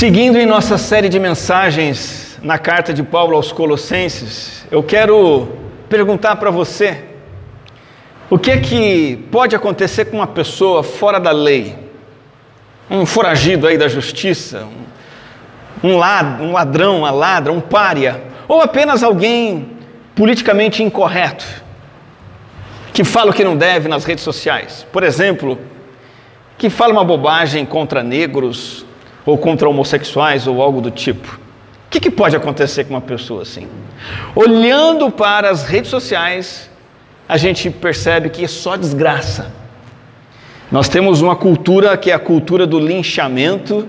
Seguindo em nossa série de mensagens na carta de Paulo aos Colossenses, eu quero perguntar para você: o que é que pode acontecer com uma pessoa fora da lei? Um foragido aí da justiça, um, um ladrão, uma ladra, um pária, ou apenas alguém politicamente incorreto, que fala o que não deve nas redes sociais. Por exemplo, que fala uma bobagem contra negros, ou contra homossexuais, ou algo do tipo. O que, que pode acontecer com uma pessoa assim? Olhando para as redes sociais, a gente percebe que é só desgraça. Nós temos uma cultura que é a cultura do linchamento,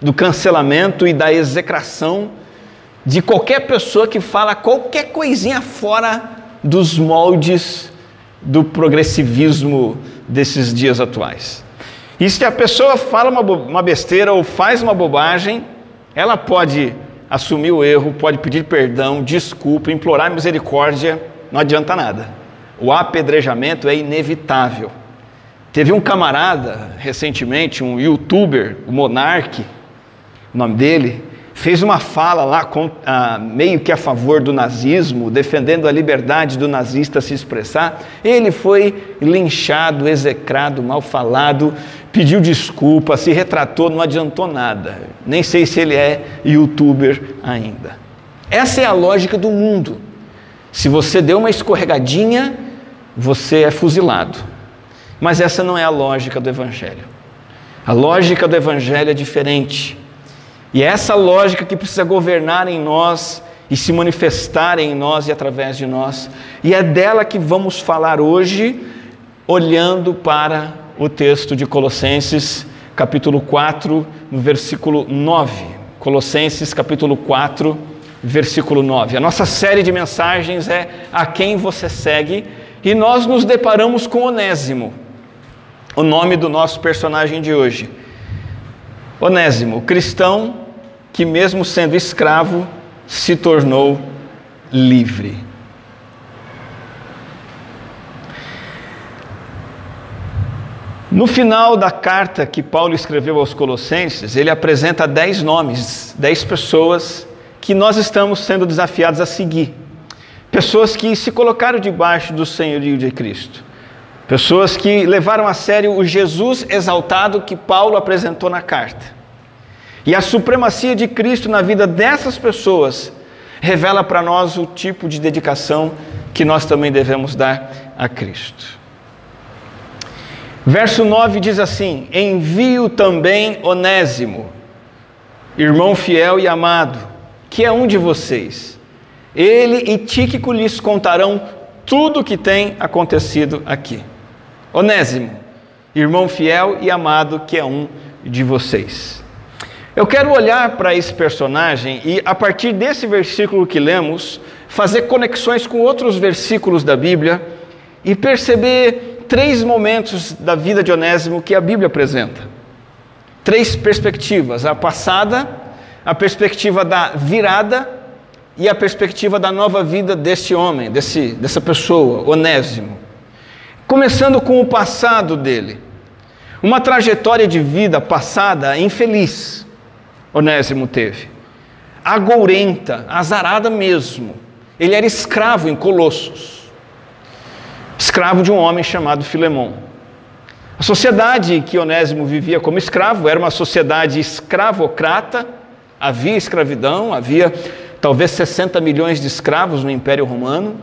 do cancelamento e da execração de qualquer pessoa que fala qualquer coisinha fora dos moldes do progressivismo desses dias atuais. E se a pessoa fala uma, uma besteira ou faz uma bobagem, ela pode assumir o erro, pode pedir perdão, desculpa, implorar misericórdia, não adianta nada o apedrejamento é inevitável. Teve um camarada recentemente, um youtuber, o Monark, o nome dele, fez uma fala lá com, ah, meio que a favor do nazismo, defendendo a liberdade do nazista se expressar. Ele foi linchado, execrado, mal falado, pediu desculpa, se retratou, não adiantou nada. Nem sei se ele é youtuber ainda. Essa é a lógica do mundo. Se você deu uma escorregadinha, você é fuzilado. Mas essa não é a lógica do Evangelho. A lógica do Evangelho é diferente. E é essa lógica que precisa governar em nós e se manifestar em nós e através de nós. E é dela que vamos falar hoje, olhando para o texto de Colossenses, capítulo 4, no versículo 9. Colossenses, capítulo 4, versículo 9. A nossa série de mensagens é A Quem Você Segue e nós nos deparamos com Onésimo, o nome do nosso personagem de hoje. Onésimo, cristão que, mesmo sendo escravo, se tornou livre. No final da carta que Paulo escreveu aos Colossenses, ele apresenta dez nomes, dez pessoas que nós estamos sendo desafiados a seguir. Pessoas que se colocaram debaixo do senhorio de Cristo. Pessoas que levaram a sério o Jesus exaltado que Paulo apresentou na carta. E a supremacia de Cristo na vida dessas pessoas revela para nós o tipo de dedicação que nós também devemos dar a Cristo. Verso 9 diz assim: Envio também Onésimo, irmão fiel e amado, que é um de vocês ele e Tíquico lhes contarão tudo o que tem acontecido aqui. Onésimo, irmão fiel e amado que é um de vocês. Eu quero olhar para esse personagem e, a partir desse versículo que lemos, fazer conexões com outros versículos da Bíblia e perceber três momentos da vida de Onésimo que a Bíblia apresenta. Três perspectivas: a passada, a perspectiva da virada e a perspectiva da nova vida desse homem, desse, dessa pessoa, Onésimo. Começando com o passado dele. Uma trajetória de vida passada infeliz, Onésimo teve. Agourenta, azarada mesmo. Ele era escravo em Colossos. Escravo de um homem chamado Filemão. A sociedade que Onésimo vivia como escravo era uma sociedade escravocrata, havia escravidão, havia talvez 60 milhões de escravos no Império Romano.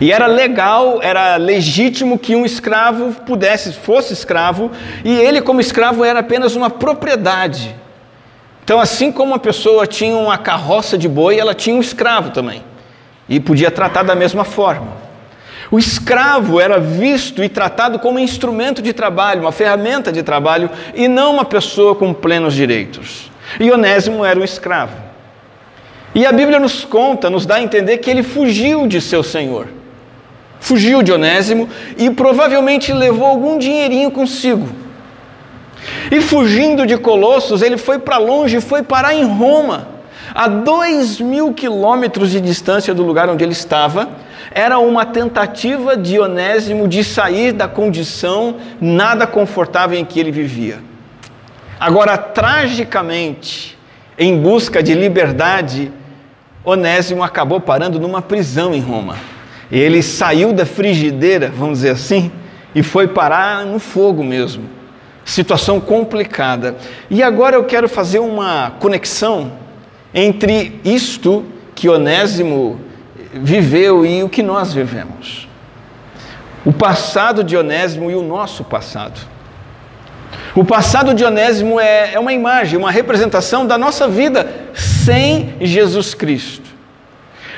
E era legal, era legítimo que um escravo pudesse, fosse escravo, e ele, como escravo, era apenas uma propriedade. Então, assim como uma pessoa tinha uma carroça de boi, ela tinha um escravo também, e podia tratar da mesma forma. O escravo era visto e tratado como instrumento de trabalho, uma ferramenta de trabalho, e não uma pessoa com plenos direitos. E Onésimo era um escravo. E a Bíblia nos conta, nos dá a entender que ele fugiu de seu senhor. Fugiu de Onésimo e provavelmente levou algum dinheirinho consigo. E fugindo de Colossos, ele foi para longe, foi parar em Roma, a dois mil quilômetros de distância do lugar onde ele estava. Era uma tentativa de Onésimo de sair da condição nada confortável em que ele vivia. Agora, tragicamente, em busca de liberdade, Onésimo acabou parando numa prisão em Roma. Ele saiu da frigideira, vamos dizer assim, e foi parar no fogo mesmo. Situação complicada. E agora eu quero fazer uma conexão entre isto que Onésimo viveu e o que nós vivemos. O passado de Onésimo e o nosso passado. O passado de Onésimo é, é uma imagem, uma representação da nossa vida sem Jesus Cristo.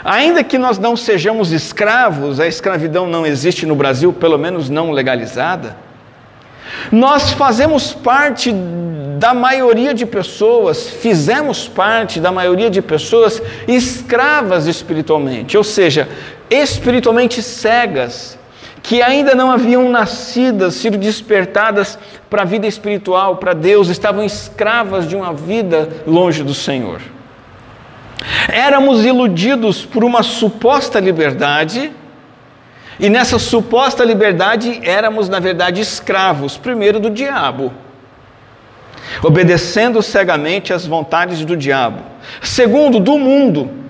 Ainda que nós não sejamos escravos, a escravidão não existe no Brasil, pelo menos não legalizada, nós fazemos parte da maioria de pessoas, fizemos parte da maioria de pessoas escravas espiritualmente, ou seja, espiritualmente cegas, que ainda não haviam nascidas, sido despertadas para a vida espiritual, para Deus, estavam escravas de uma vida longe do Senhor. Éramos iludidos por uma suposta liberdade, e nessa suposta liberdade éramos, na verdade, escravos, primeiro do diabo, obedecendo cegamente às vontades do diabo, segundo, do mundo,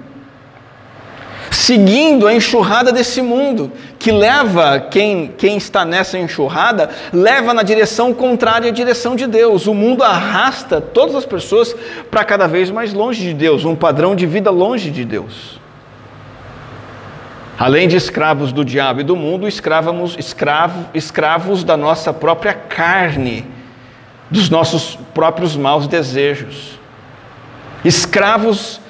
seguindo a enxurrada desse mundo, que leva quem, quem está nessa enxurrada, leva na direção contrária à direção de Deus. O mundo arrasta todas as pessoas para cada vez mais longe de Deus, um padrão de vida longe de Deus. Além de escravos do diabo e do mundo, escravos, escravo, escravos da nossa própria carne, dos nossos próprios maus desejos. Escravos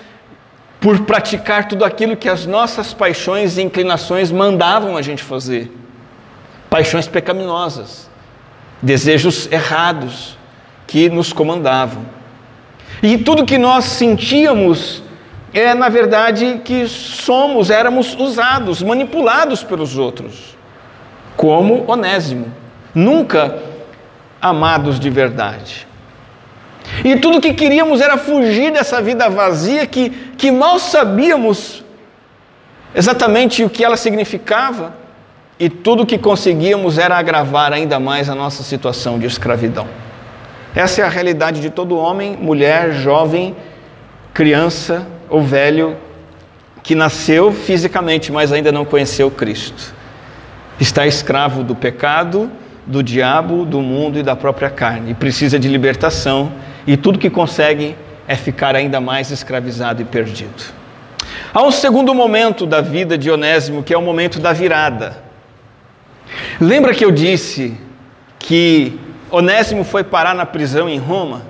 por praticar tudo aquilo que as nossas paixões e inclinações mandavam a gente fazer. Paixões pecaminosas, desejos errados que nos comandavam. E tudo que nós sentíamos é, na verdade, que somos, éramos usados, manipulados pelos outros, como Onésimo, nunca amados de verdade. E tudo que queríamos era fugir dessa vida vazia que, que mal sabíamos exatamente o que ela significava, e tudo que conseguíamos era agravar ainda mais a nossa situação de escravidão. Essa é a realidade de todo homem, mulher, jovem, criança ou velho que nasceu fisicamente, mas ainda não conheceu Cristo. Está escravo do pecado, do diabo, do mundo e da própria carne, e precisa de libertação e tudo que consegue é ficar ainda mais escravizado e perdido. Há um segundo momento da vida de Onésimo, que é o momento da virada. Lembra que eu disse que Onésimo foi parar na prisão em Roma?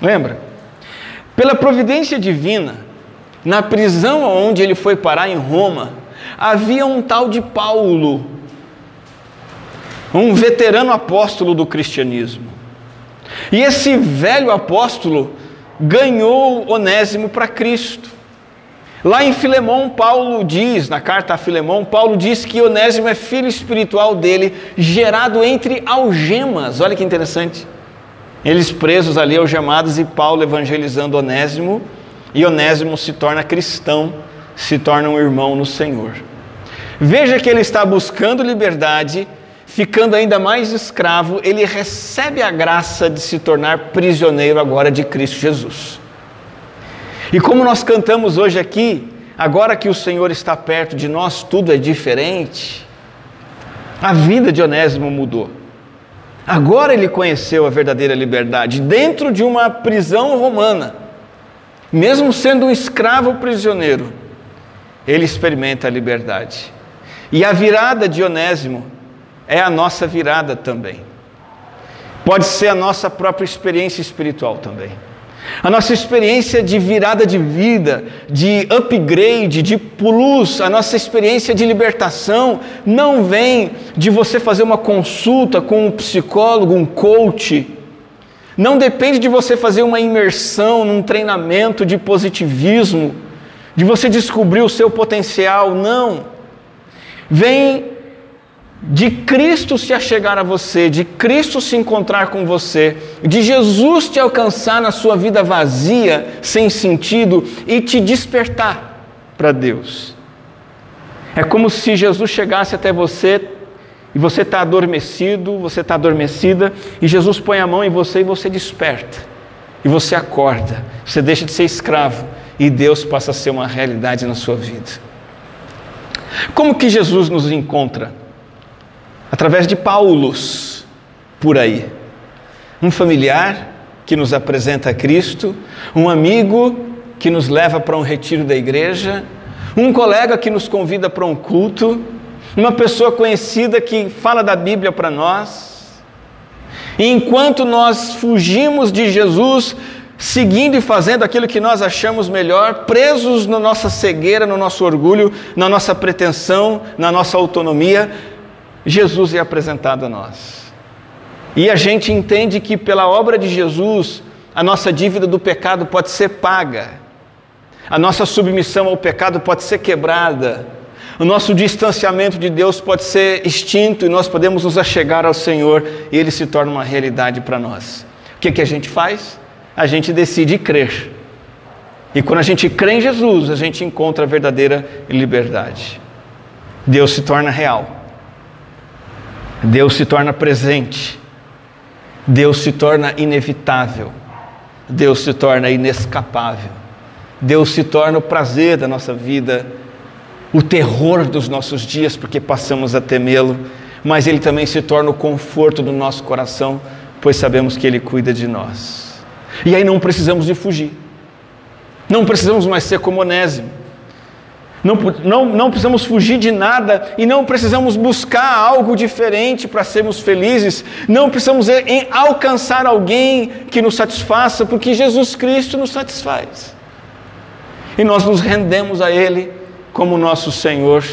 Lembra? Pela providência divina, na prisão onde ele foi parar em Roma, havia um tal de Paulo, um veterano apóstolo do cristianismo. E esse velho apóstolo ganhou Onésimo para Cristo. Lá em Filemão, Paulo diz, na carta a Filemão, Paulo diz que Onésimo é filho espiritual dele, gerado entre algemas. Olha que interessante. Eles presos ali, algemados, e Paulo evangelizando Onésimo, e Onésimo se torna cristão, se torna um irmão no Senhor. Veja que ele está buscando liberdade ficando ainda mais escravo, ele recebe a graça de se tornar prisioneiro agora de Cristo Jesus. E como nós cantamos hoje aqui, agora que o Senhor está perto de nós, tudo é diferente. A vida de Onésimo mudou. Agora ele conheceu a verdadeira liberdade dentro de uma prisão romana. Mesmo sendo um escravo prisioneiro, ele experimenta a liberdade. E a virada de Onésimo é a nossa virada também. Pode ser a nossa própria experiência espiritual também. A nossa experiência de virada de vida, de upgrade, de plus, a nossa experiência de libertação não vem de você fazer uma consulta com um psicólogo, um coach. Não depende de você fazer uma imersão num treinamento de positivismo, de você descobrir o seu potencial, não. Vem de Cristo se achegar a você, de Cristo se encontrar com você, de Jesus te alcançar na sua vida vazia, sem sentido e te despertar para Deus. É como se Jesus chegasse até você e você está adormecido, você está adormecida, e Jesus põe a mão em você e você desperta, e você acorda, você deixa de ser escravo, e Deus passa a ser uma realidade na sua vida. Como que Jesus nos encontra? Através de Paulos, por aí. Um familiar que nos apresenta a Cristo, um amigo que nos leva para um retiro da igreja, um colega que nos convida para um culto, uma pessoa conhecida que fala da Bíblia para nós. E enquanto nós fugimos de Jesus, seguindo e fazendo aquilo que nós achamos melhor, presos na nossa cegueira, no nosso orgulho, na nossa pretensão, na nossa autonomia, Jesus é apresentado a nós. E a gente entende que pela obra de Jesus, a nossa dívida do pecado pode ser paga, a nossa submissão ao pecado pode ser quebrada, o nosso distanciamento de Deus pode ser extinto e nós podemos nos achegar ao Senhor e Ele se torna uma realidade para nós. O que, que a gente faz? A gente decide crer. E quando a gente crê em Jesus, a gente encontra a verdadeira liberdade. Deus se torna real. Deus se torna presente. Deus se torna inevitável. Deus se torna inescapável. Deus se torna o prazer da nossa vida o terror dos nossos dias, porque passamos a temê-lo, mas ele também se torna o conforto do nosso coração, pois sabemos que ele cuida de nós. E aí não precisamos de fugir, não precisamos mais ser como Onésimo, não, não, não precisamos fugir de nada e não precisamos buscar algo diferente para sermos felizes, não precisamos alcançar alguém que nos satisfaça, porque Jesus Cristo nos satisfaz. E nós nos rendemos a Ele como nosso Senhor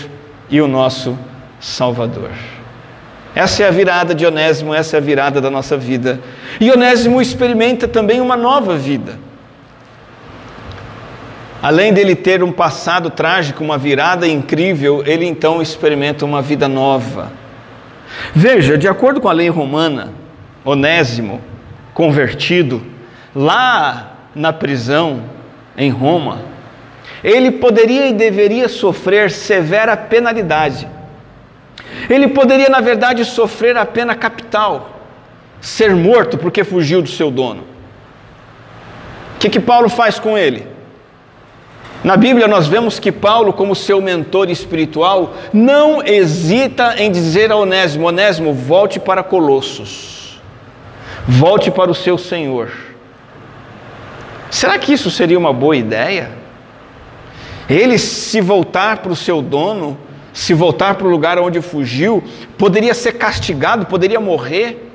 e o nosso Salvador. Essa é a virada de Onésimo, essa é a virada da nossa vida. E Onésimo experimenta também uma nova vida. Além dele ter um passado trágico, uma virada incrível, ele então experimenta uma vida nova. Veja, de acordo com a lei romana, Onésimo, convertido, lá na prisão em Roma, ele poderia e deveria sofrer severa penalidade. Ele poderia, na verdade, sofrer a pena capital, ser morto porque fugiu do seu dono. O que, que Paulo faz com ele? Na Bíblia nós vemos que Paulo, como seu mentor espiritual, não hesita em dizer a Onésimo: Onésimo, volte para Colossos, volte para o seu Senhor. Será que isso seria uma boa ideia? Ele, se voltar para o seu dono, se voltar para o lugar onde fugiu, poderia ser castigado, poderia morrer.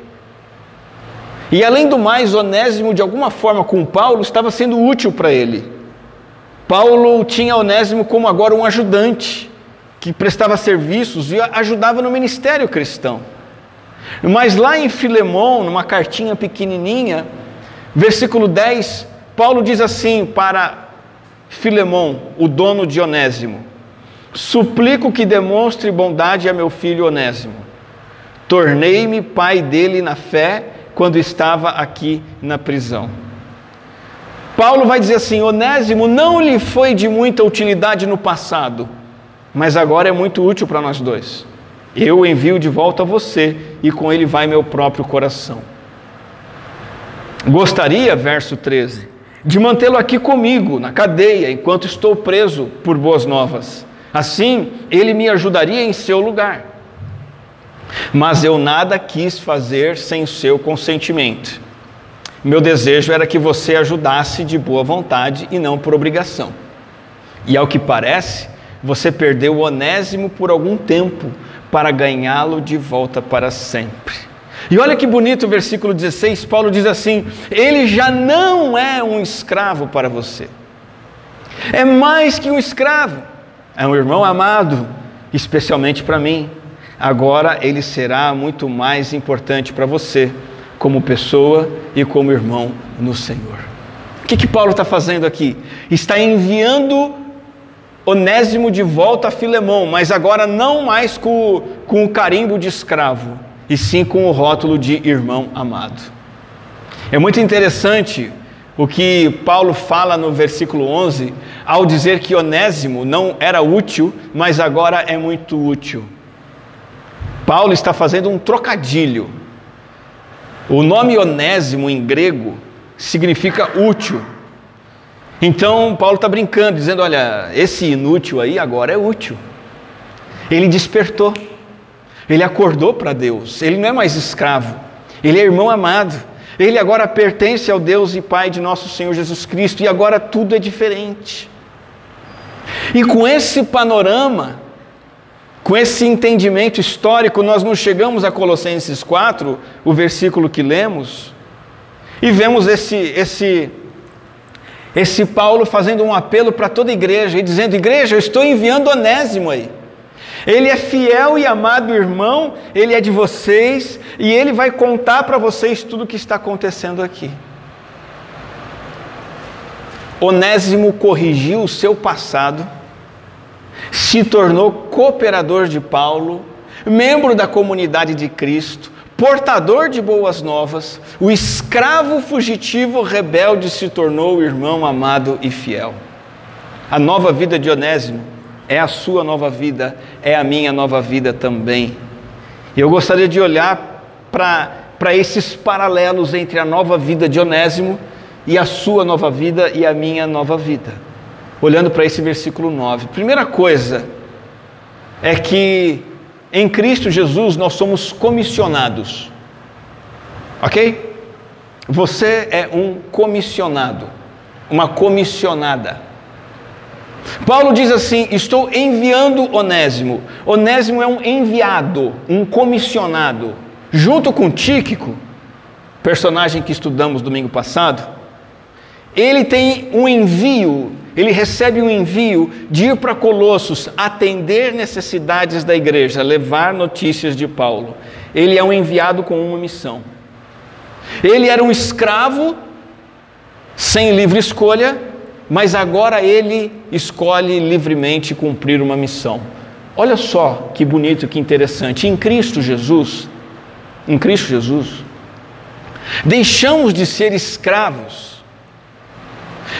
E além do mais, Onésimo, de alguma forma, com Paulo, estava sendo útil para ele. Paulo tinha Onésimo como agora um ajudante, que prestava serviços e ajudava no ministério cristão. Mas lá em Filemão, numa cartinha pequenininha, versículo 10, Paulo diz assim para Filemão, o dono de Onésimo, suplico que demonstre bondade a meu filho Onésimo. Tornei-me pai dele na fé quando estava aqui na prisão. Paulo vai dizer assim: Onésimo não lhe foi de muita utilidade no passado, mas agora é muito útil para nós dois. Eu o envio de volta a você e com ele vai meu próprio coração. Gostaria, verso 13, de mantê-lo aqui comigo, na cadeia, enquanto estou preso por boas novas. Assim, ele me ajudaria em seu lugar. Mas eu nada quis fazer sem seu consentimento. Meu desejo era que você ajudasse de boa vontade e não por obrigação. E ao que parece, você perdeu o onésimo por algum tempo para ganhá-lo de volta para sempre. E olha que bonito o versículo 16, Paulo diz assim: Ele já não é um escravo para você, é mais que um escravo, é um irmão amado, especialmente para mim. Agora ele será muito mais importante para você, como pessoa e como irmão no Senhor. O que, que Paulo está fazendo aqui? Está enviando Onésimo de volta a Filemão, mas agora não mais com, com o carimbo de escravo e sim com o rótulo de irmão amado. É muito interessante o que Paulo fala no versículo 11, ao dizer que Onésimo não era útil, mas agora é muito útil. Paulo está fazendo um trocadilho. O nome onésimo em grego significa útil. Então, Paulo está brincando, dizendo: olha, esse inútil aí agora é útil. Ele despertou, ele acordou para Deus, ele não é mais escravo, ele é irmão amado, ele agora pertence ao Deus e Pai de nosso Senhor Jesus Cristo, e agora tudo é diferente. E com esse panorama, com esse entendimento histórico, nós não chegamos a Colossenses 4, o versículo que lemos, e vemos esse, esse, esse Paulo fazendo um apelo para toda a igreja e dizendo: Igreja, eu estou enviando Onésimo aí. Ele é fiel e amado irmão, ele é de vocês e ele vai contar para vocês tudo o que está acontecendo aqui. Onésimo corrigiu o seu passado, se tornou cooperador de Paulo, membro da comunidade de Cristo, portador de boas novas, o escravo fugitivo rebelde se tornou irmão amado e fiel. A nova vida de Onésimo é a sua nova vida, é a minha nova vida também. E eu gostaria de olhar para esses paralelos entre a nova vida de Onésimo e a sua nova vida e a minha nova vida. Olhando para esse versículo 9. Primeira coisa é que em Cristo Jesus nós somos comissionados. Ok? Você é um comissionado, uma comissionada. Paulo diz assim: Estou enviando Onésimo. Onésimo é um enviado, um comissionado. Junto com Tíquico, personagem que estudamos domingo passado, ele tem um envio, ele recebe um envio de ir para Colossos, atender necessidades da igreja, levar notícias de Paulo. Ele é um enviado com uma missão. Ele era um escravo, sem livre escolha, mas agora ele escolhe livremente cumprir uma missão. Olha só que bonito, que interessante. Em Cristo Jesus, em Cristo Jesus, deixamos de ser escravos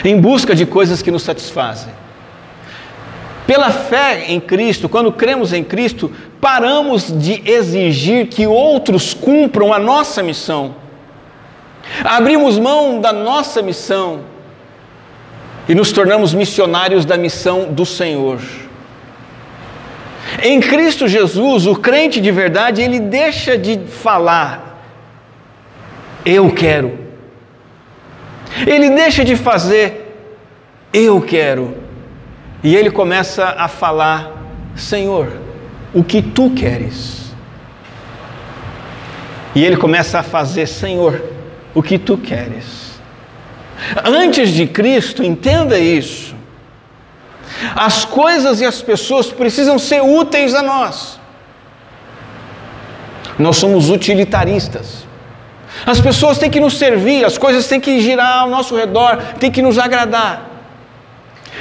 em busca de coisas que nos satisfazem. Pela fé em Cristo, quando cremos em Cristo, paramos de exigir que outros cumpram a nossa missão. Abrimos mão da nossa missão e nos tornamos missionários da missão do Senhor. Em Cristo Jesus, o crente de verdade, ele deixa de falar, eu quero. Ele deixa de fazer, eu quero. E ele começa a falar, Senhor, o que tu queres. E ele começa a fazer, Senhor, o que tu queres. Antes de Cristo, entenda isso. As coisas e as pessoas precisam ser úteis a nós. Nós somos utilitaristas. As pessoas têm que nos servir, as coisas têm que girar ao nosso redor, têm que nos agradar.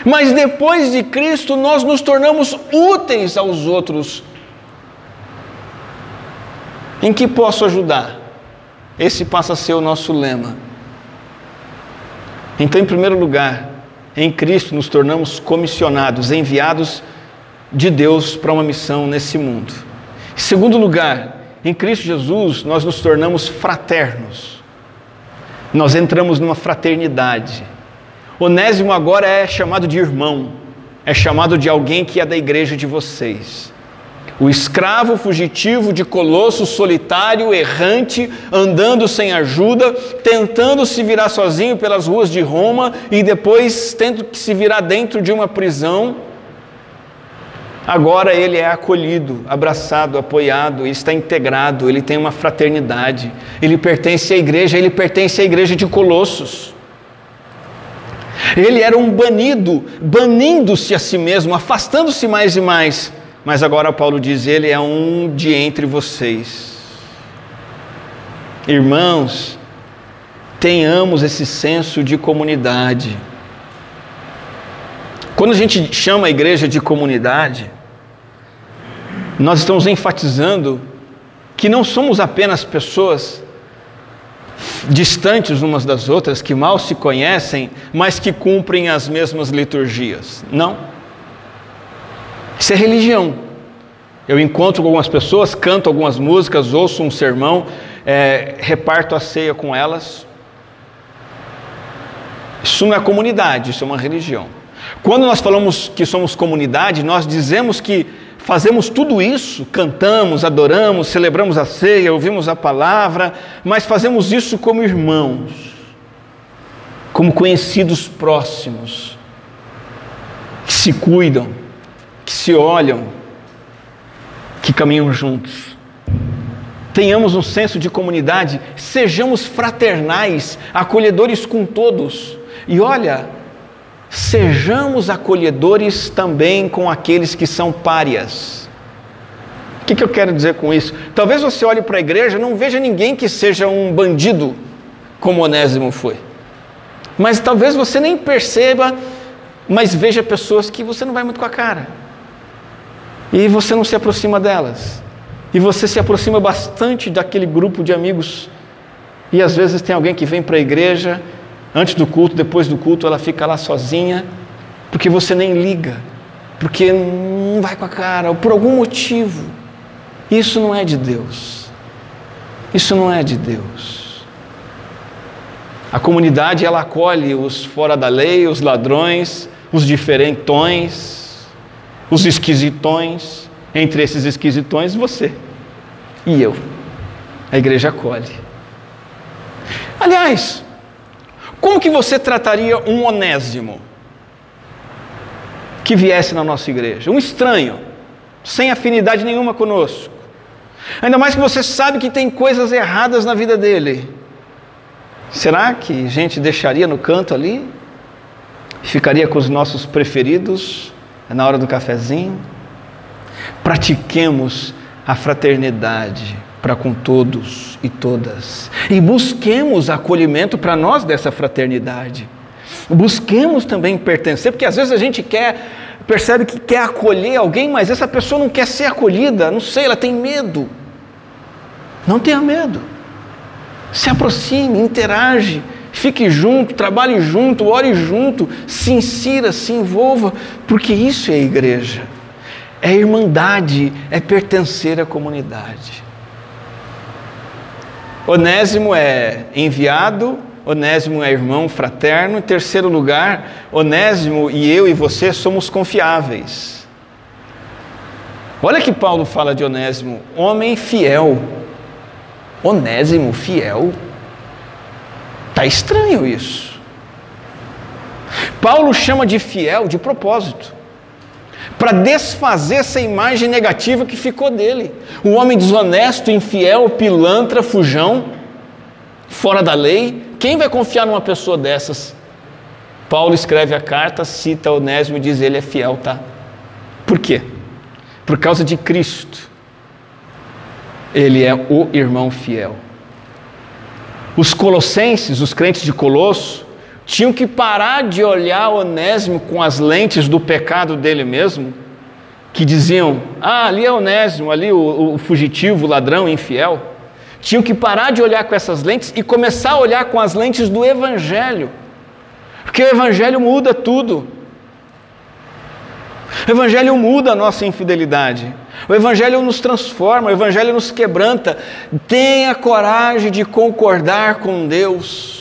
Mas depois de Cristo, nós nos tornamos úteis aos outros. Em que posso ajudar? Esse passa a ser o nosso lema. Então, em primeiro lugar, em Cristo nos tornamos comissionados, enviados de Deus para uma missão nesse mundo. Em segundo lugar, em Cristo Jesus nós nos tornamos fraternos. Nós entramos numa fraternidade. Onésimo agora é chamado de irmão, é chamado de alguém que é da igreja de vocês. O escravo fugitivo de Colosso, solitário, errante, andando sem ajuda, tentando se virar sozinho pelas ruas de Roma e depois tendo que se virar dentro de uma prisão. Agora ele é acolhido, abraçado, apoiado, está integrado, ele tem uma fraternidade, ele pertence à igreja, ele pertence à igreja de Colossos. Ele era um banido, banindo-se a si mesmo, afastando-se mais e mais mas agora Paulo diz: Ele é um de entre vocês. Irmãos, tenhamos esse senso de comunidade. Quando a gente chama a igreja de comunidade, nós estamos enfatizando que não somos apenas pessoas distantes umas das outras, que mal se conhecem, mas que cumprem as mesmas liturgias. Não. Isso é religião. Eu encontro algumas pessoas, canto algumas músicas, ouço um sermão, é, reparto a ceia com elas. Isso não é comunidade, isso é uma religião. Quando nós falamos que somos comunidade, nós dizemos que fazemos tudo isso, cantamos, adoramos, celebramos a ceia, ouvimos a palavra, mas fazemos isso como irmãos, como conhecidos próximos, que se cuidam, que se olham, que caminham juntos. Tenhamos um senso de comunidade, sejamos fraternais, acolhedores com todos. E olha, sejamos acolhedores também com aqueles que são párias. O que, que eu quero dizer com isso? Talvez você olhe para a igreja e não veja ninguém que seja um bandido, como Onésimo foi. Mas talvez você nem perceba, mas veja pessoas que você não vai muito com a cara. E você não se aproxima delas. E você se aproxima bastante daquele grupo de amigos. E às vezes tem alguém que vem para a igreja Antes do culto, depois do culto, ela fica lá sozinha, porque você nem liga, porque não vai com a cara, ou por algum motivo. Isso não é de Deus. Isso não é de Deus. A comunidade ela acolhe os fora da lei, os ladrões, os diferentões, os esquisitões. Entre esses esquisitões, você e eu. A igreja acolhe. Aliás, como que você trataria um onésimo que viesse na nossa igreja? Um estranho, sem afinidade nenhuma conosco. Ainda mais que você sabe que tem coisas erradas na vida dele. Será que a gente deixaria no canto ali? Ficaria com os nossos preferidos na hora do cafezinho? Pratiquemos a fraternidade para com todos e todas. E busquemos acolhimento para nós dessa fraternidade. Busquemos também pertencer, porque às vezes a gente quer, percebe que quer acolher alguém, mas essa pessoa não quer ser acolhida, não sei, ela tem medo. Não tenha medo. Se aproxime, interage, fique junto, trabalhe junto, ore junto, se insira, se envolva, porque isso é igreja. É irmandade, é pertencer à comunidade. Onésimo é enviado, Onésimo é irmão fraterno. Em terceiro lugar, Onésimo e eu e você somos confiáveis. Olha que Paulo fala de Onésimo, homem fiel. Onésimo fiel. Tá estranho isso. Paulo chama de fiel de propósito para desfazer essa imagem negativa que ficou dele. O homem desonesto, infiel, pilantra, fujão, fora da lei. Quem vai confiar numa pessoa dessas? Paulo escreve a carta, cita Onésimo e diz: ele é fiel, tá? Por quê? Por causa de Cristo. Ele é o irmão fiel. Os colossenses, os crentes de Colosso, tinham que parar de olhar Onésimo com as lentes do pecado dele mesmo, que diziam: ah, ali é Onésimo, ali o, o fugitivo, o ladrão, infiel. Tinham que parar de olhar com essas lentes e começar a olhar com as lentes do Evangelho, porque o Evangelho muda tudo. O Evangelho muda a nossa infidelidade. O Evangelho nos transforma, o Evangelho nos quebranta. Tenha coragem de concordar com Deus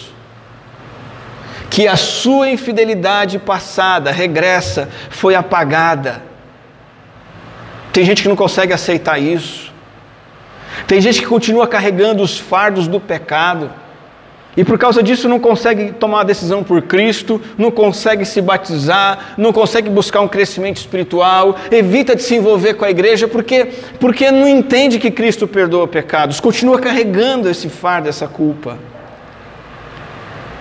que a sua infidelidade passada, regressa, foi apagada. Tem gente que não consegue aceitar isso. Tem gente que continua carregando os fardos do pecado. E por causa disso não consegue tomar a decisão por Cristo, não consegue se batizar, não consegue buscar um crescimento espiritual, evita de se envolver com a igreja porque porque não entende que Cristo perdoa pecados, continua carregando esse fardo, essa culpa.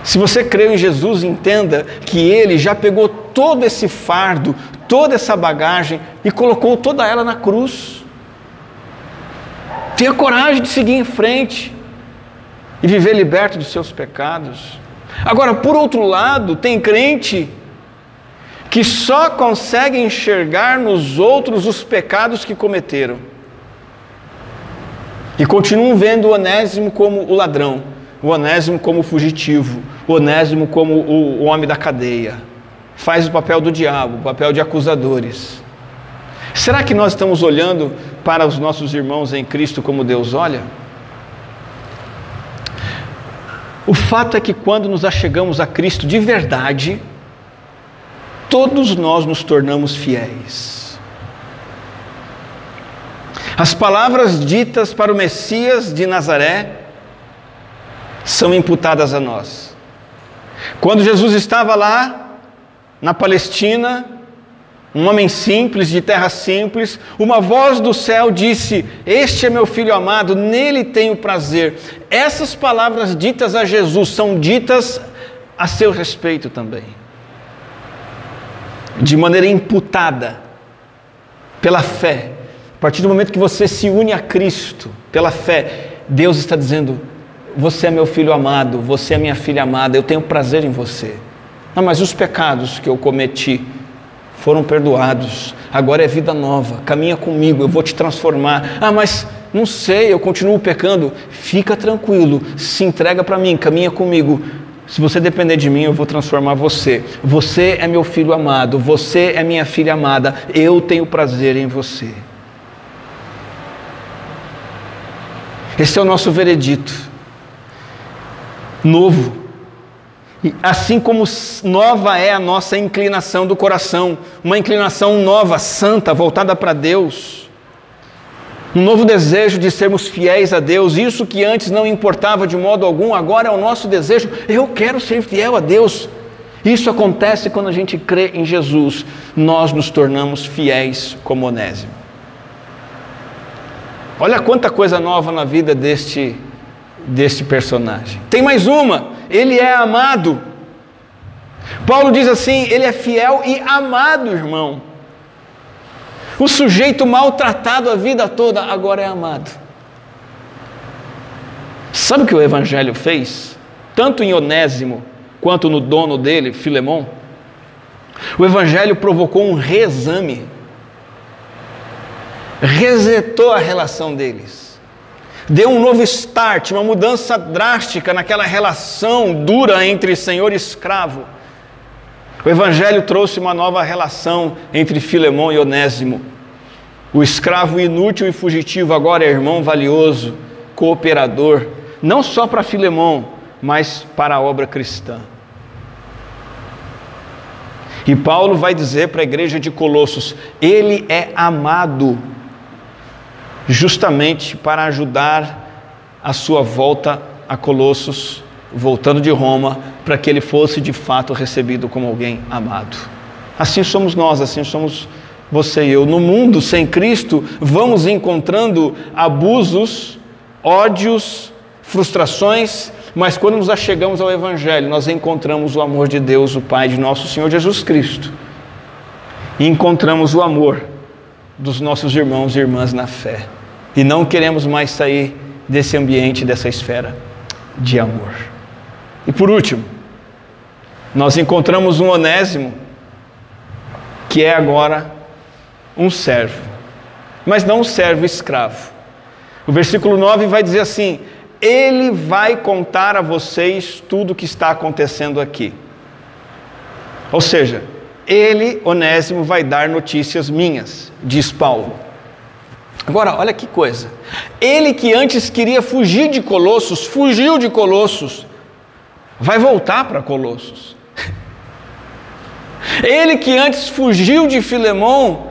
Se você crê em Jesus, entenda que Ele já pegou todo esse fardo, toda essa bagagem e colocou toda ela na cruz. Tenha coragem de seguir em frente e viver liberto dos seus pecados. Agora, por outro lado, tem crente que só consegue enxergar nos outros os pecados que cometeram. E continuam vendo o Onésimo como o ladrão o Onésimo como fugitivo, o Onésimo como o, homem da cadeia. Faz o papel do diabo, o papel de acusadores. Será que nós estamos olhando para os nossos irmãos em Cristo como Deus olha? O fato é que quando nos achegamos a Cristo de verdade, todos nós nos tornamos fiéis. As palavras ditas para o Messias de Nazaré são imputadas a nós. Quando Jesus estava lá na Palestina, um homem simples, de terra simples, uma voz do céu disse: Este é meu filho amado, nele tenho prazer. Essas palavras ditas a Jesus são ditas a seu respeito também, de maneira imputada, pela fé. A partir do momento que você se une a Cristo, pela fé, Deus está dizendo: Você é meu filho amado, você é minha filha amada, eu tenho prazer em você. Não, mas os pecados que eu cometi, foram perdoados, agora é vida nova, caminha comigo, eu vou te transformar. Ah, mas não sei, eu continuo pecando. Fica tranquilo, se entrega para mim, caminha comigo. Se você depender de mim, eu vou transformar você. Você é meu filho amado, você é minha filha amada, eu tenho prazer em você. Esse é o nosso veredito. Novo, Assim como nova é a nossa inclinação do coração, uma inclinação nova, santa, voltada para Deus. Um novo desejo de sermos fiéis a Deus, isso que antes não importava de modo algum, agora é o nosso desejo. Eu quero ser fiel a Deus. Isso acontece quando a gente crê em Jesus, nós nos tornamos fiéis como Onésimo. Olha quanta coisa nova na vida deste, deste personagem. Tem mais uma ele é amado. Paulo diz assim: ele é fiel e amado, irmão. O sujeito maltratado a vida toda agora é amado. Sabe o que o Evangelho fez? Tanto em Onésimo quanto no dono dele, Filemão. O Evangelho provocou um reexame, resetou a relação deles deu um novo start, uma mudança drástica naquela relação dura entre senhor e escravo. O Evangelho trouxe uma nova relação entre Filemão e Onésimo. O escravo inútil e fugitivo agora é irmão valioso, cooperador, não só para Filemão, mas para a obra cristã. E Paulo vai dizer para a igreja de Colossos: ele é amado justamente para ajudar a sua volta a Colossos, voltando de Roma, para que ele fosse de fato recebido como alguém amado. Assim somos nós, assim somos você e eu. No mundo sem Cristo, vamos encontrando abusos, ódios, frustrações, mas quando nos achegamos ao Evangelho, nós encontramos o amor de Deus, o Pai de nosso Senhor Jesus Cristo. E encontramos o amor dos nossos irmãos e irmãs na fé. E não queremos mais sair desse ambiente, dessa esfera de amor. E por último, nós encontramos um Onésimo, que é agora um servo, mas não um servo escravo. O versículo 9 vai dizer assim: Ele vai contar a vocês tudo o que está acontecendo aqui. Ou seja, ele, Onésimo, vai dar notícias minhas, diz Paulo. Agora, olha que coisa. Ele que antes queria fugir de Colossos, fugiu de Colossos, vai voltar para Colossos. Ele que antes fugiu de Filemão,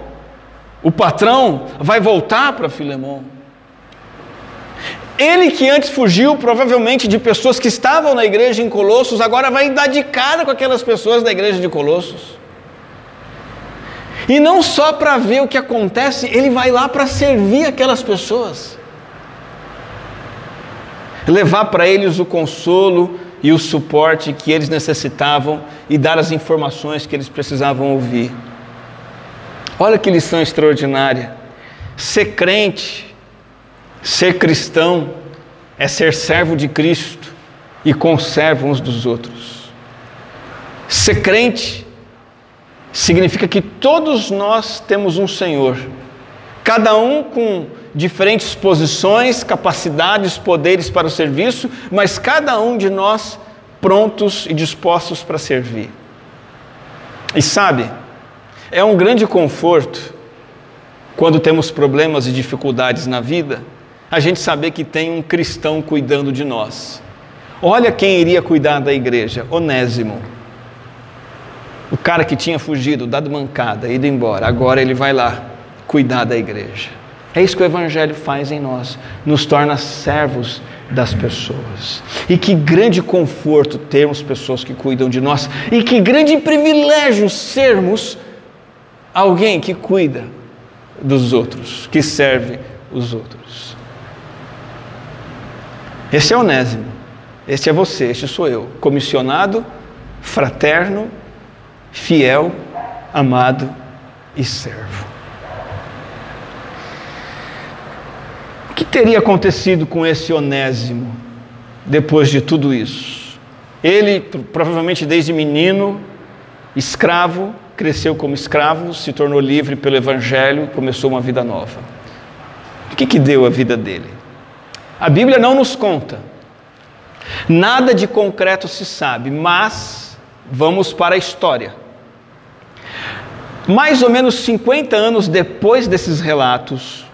o patrão, vai voltar para Filemão. Ele que antes fugiu provavelmente de pessoas que estavam na igreja em Colossos, agora vai dar de cara com aquelas pessoas da igreja de Colossos. E não só para ver o que acontece, ele vai lá para servir aquelas pessoas. Levar para eles o consolo e o suporte que eles necessitavam e dar as informações que eles precisavam ouvir. Olha que lição extraordinária. Ser crente, ser cristão, é ser servo de Cristo e conserva uns dos outros. Ser crente significa que todos nós temos um Senhor, cada um com diferentes posições, capacidades, poderes para o serviço, mas cada um de nós prontos e dispostos para servir. E sabe, é um grande conforto quando temos problemas e dificuldades na vida, a gente saber que tem um cristão cuidando de nós. Olha quem iria cuidar da igreja: Onésimo. O cara que tinha fugido, dado mancada, ido embora, agora ele vai lá cuidar da igreja. É isso que o Evangelho faz em nós, nos torna servos das pessoas. E que grande conforto termos pessoas que cuidam de nós, e que grande privilégio sermos alguém que cuida dos outros, que serve os outros. Esse é Onésimo, esse é você, este sou eu, comissionado, fraterno, fiel, amado e servo. O que teria acontecido com esse Onésimo depois de tudo isso? Ele, provavelmente desde menino, escravo, cresceu como escravo, se tornou livre pelo Evangelho, começou uma vida nova. O que, que deu a vida dele? A Bíblia não nos conta. Nada de concreto se sabe, mas vamos para a história. Mais ou menos 50 anos depois desses relatos,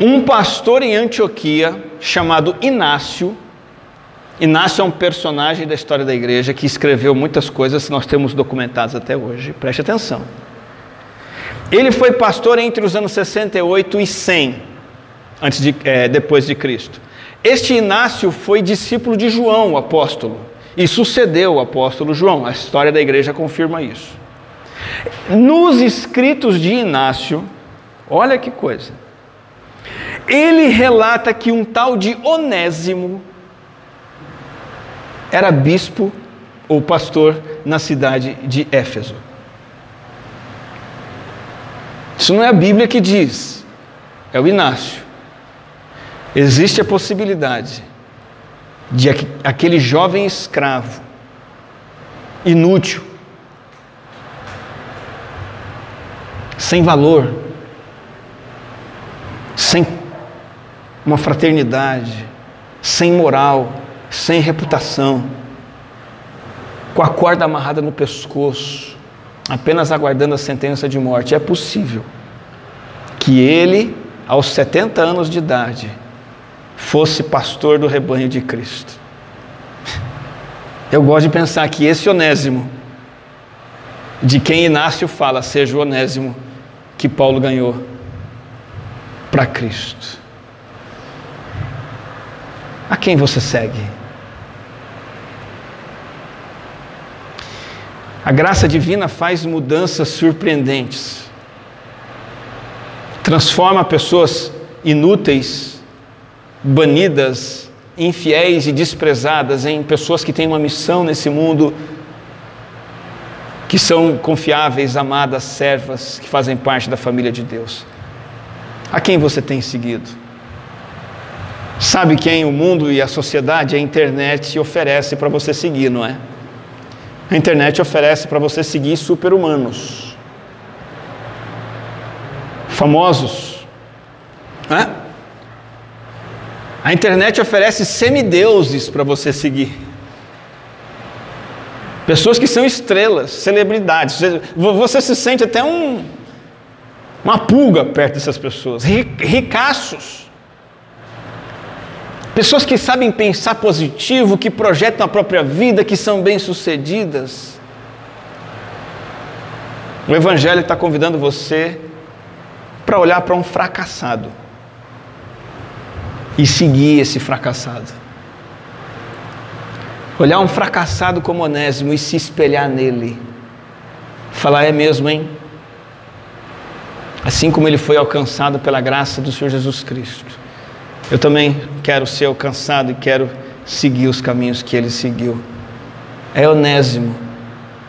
um pastor em Antioquia chamado Inácio, Inácio é um personagem da história da igreja que escreveu muitas coisas que nós temos documentadas até hoje, preste atenção. Ele foi pastor entre os anos 68 e 100 antes de, é, depois de Cristo. Este Inácio foi discípulo de João, o apóstolo, e sucedeu o apóstolo João. A história da igreja confirma isso. Nos escritos de Inácio, olha que coisa. Ele relata que um tal de Onésimo era bispo ou pastor na cidade de Éfeso. Isso não é a Bíblia que diz, é o Inácio existe a possibilidade de aquele jovem escravo, inútil, sem valor, sem uma fraternidade, sem moral, sem reputação, com a corda amarrada no pescoço, apenas aguardando a sentença de morte. É possível que ele, aos 70 anos de idade, fosse pastor do rebanho de Cristo. Eu gosto de pensar que esse Onésimo, de quem Inácio fala, seja o Onésimo que Paulo ganhou para Cristo. A quem você segue? A graça divina faz mudanças surpreendentes, transforma pessoas inúteis banidas, infiéis e desprezadas em pessoas que têm uma missão nesse mundo, que são confiáveis, amadas, servas, que fazem parte da família de Deus. A quem você tem seguido? Sabe quem o mundo e a sociedade, a internet oferece para você seguir, não é? A internet oferece para você seguir super-humanos, famosos, não é? A internet oferece semideuses para você seguir. Pessoas que são estrelas, celebridades. Você se sente até um, uma pulga perto dessas pessoas. Ricaços. Pessoas que sabem pensar positivo, que projetam a própria vida, que são bem-sucedidas. O Evangelho está convidando você para olhar para um fracassado e seguir esse fracassado. Olhar um fracassado como Onésimo e se espelhar nele. Falar, é mesmo, hein? Assim como ele foi alcançado pela graça do Senhor Jesus Cristo. Eu também quero ser alcançado e quero seguir os caminhos que ele seguiu. É Onésimo,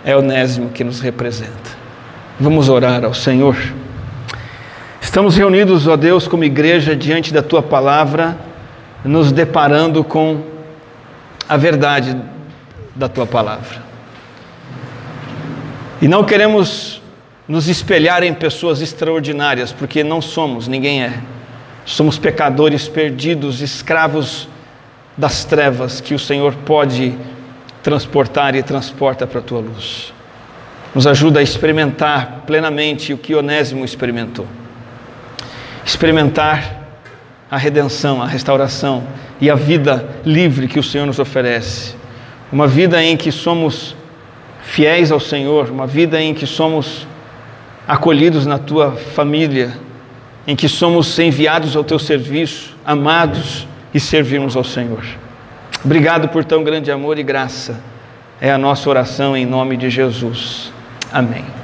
é Onésimo que nos representa. Vamos orar ao Senhor. Estamos reunidos, ó Deus, como igreja diante da tua palavra, nos deparando com a verdade da tua palavra. E não queremos nos espelhar em pessoas extraordinárias, porque não somos, ninguém é. Somos pecadores perdidos, escravos das trevas que o Senhor pode transportar e transporta para a tua luz. Nos ajuda a experimentar plenamente o que Onésimo experimentou experimentar a redenção, a restauração e a vida livre que o Senhor nos oferece. Uma vida em que somos fiéis ao Senhor, uma vida em que somos acolhidos na tua família, em que somos enviados ao teu serviço, amados e servimos ao Senhor. Obrigado por tão grande amor e graça. É a nossa oração em nome de Jesus. Amém.